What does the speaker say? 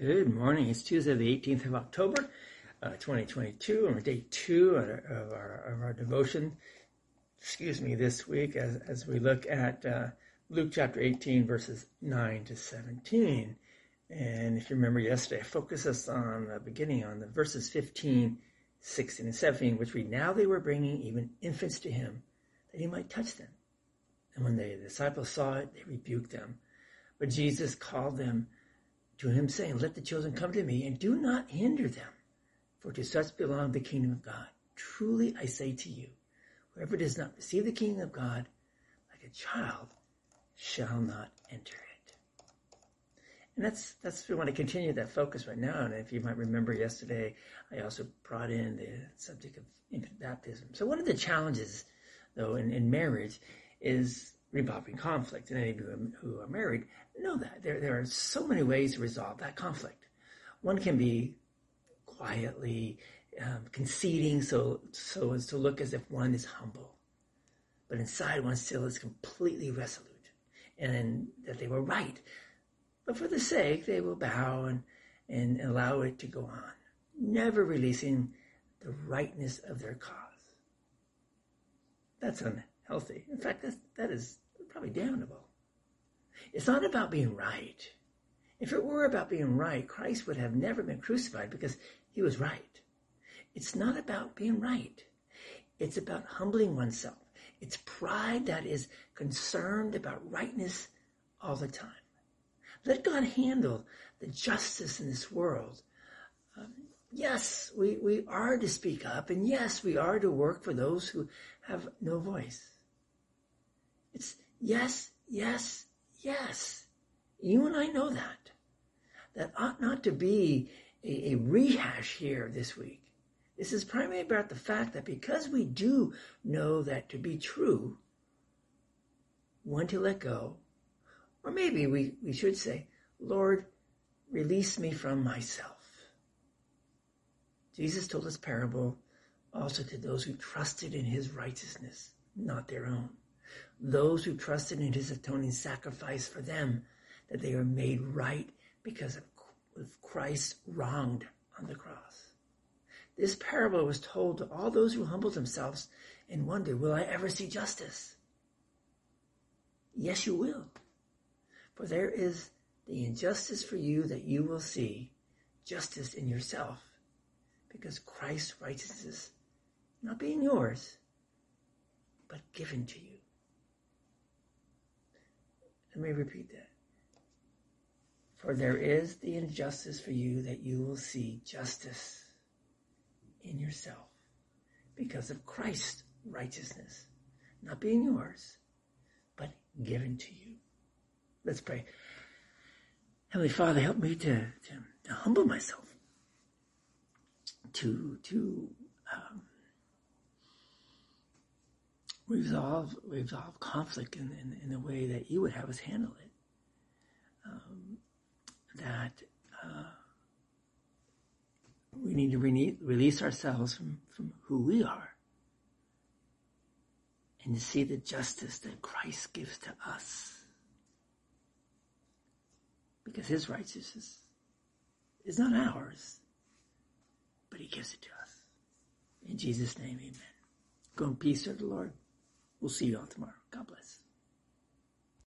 Good morning. It's Tuesday, the 18th of October, uh, 2022, and we're day two of our, of our, devotion. Excuse me, this week as, as we look at uh, Luke chapter 18, verses 9 to 17. And if you remember yesterday, I focused us on the beginning, on the verses 15, 16, and 17, which read, Now they were bringing even infants to him, that he might touch them. And when the disciples saw it, they rebuked them. But Jesus called them to him, saying, Let the children come to me, and do not hinder them, for to such belong the kingdom of God. Truly I say to you, whoever does not receive the kingdom of God like a child shall not enter it. And that's that's we want to continue that focus right now. And if you might remember yesterday, I also brought in the subject of infant baptism. So one of the challenges, though, in, in marriage is resolving conflict. And any of you who are married know that. There, there are so many ways to resolve that conflict. One can be quietly um, conceding so, so as to look as if one is humble. But inside one still is completely resolute and that they were right. But for the sake, they will bow and, and allow it to go on, never releasing the rightness of their cause. That's unhealthy. In fact, that's, that is probably damnable. It's not about being right. If it were about being right, Christ would have never been crucified because he was right. It's not about being right. It's about humbling oneself. It's pride that is concerned about rightness all the time. Let God handle the justice in this world. Um, yes, we, we are to speak up, and yes, we are to work for those who have no voice. It's yes, yes, yes. You and I know that. That ought not to be a, a rehash here this week. This is primarily about the fact that because we do know that to be true, when to let go, or maybe we, we should say, Lord, release me from myself. Jesus told this parable also to those who trusted in his righteousness, not their own those who trusted in his atoning sacrifice for them, that they are made right because of Christ wronged on the cross. This parable was told to all those who humbled themselves and wondered, will I ever see justice? Yes, you will. For there is the injustice for you that you will see justice in yourself because Christ's righteousness not being yours, but given to you. Let me repeat that. For there is the injustice for you that you will see justice in yourself because of Christ's righteousness, not being yours, but given to you. Let's pray. Heavenly Father, help me to, to, to humble myself, to, to um, resolve resolve conflict in, in, in, the way that you would have us handle it. Um, that uh, we need to re- release ourselves from, from who we are and to see the justice that Christ gives to us. Because his righteousness is not ours, but he gives it to us. In Jesus' name, amen. Go in peace, serve the Lord. We'll see you all tomorrow. God bless.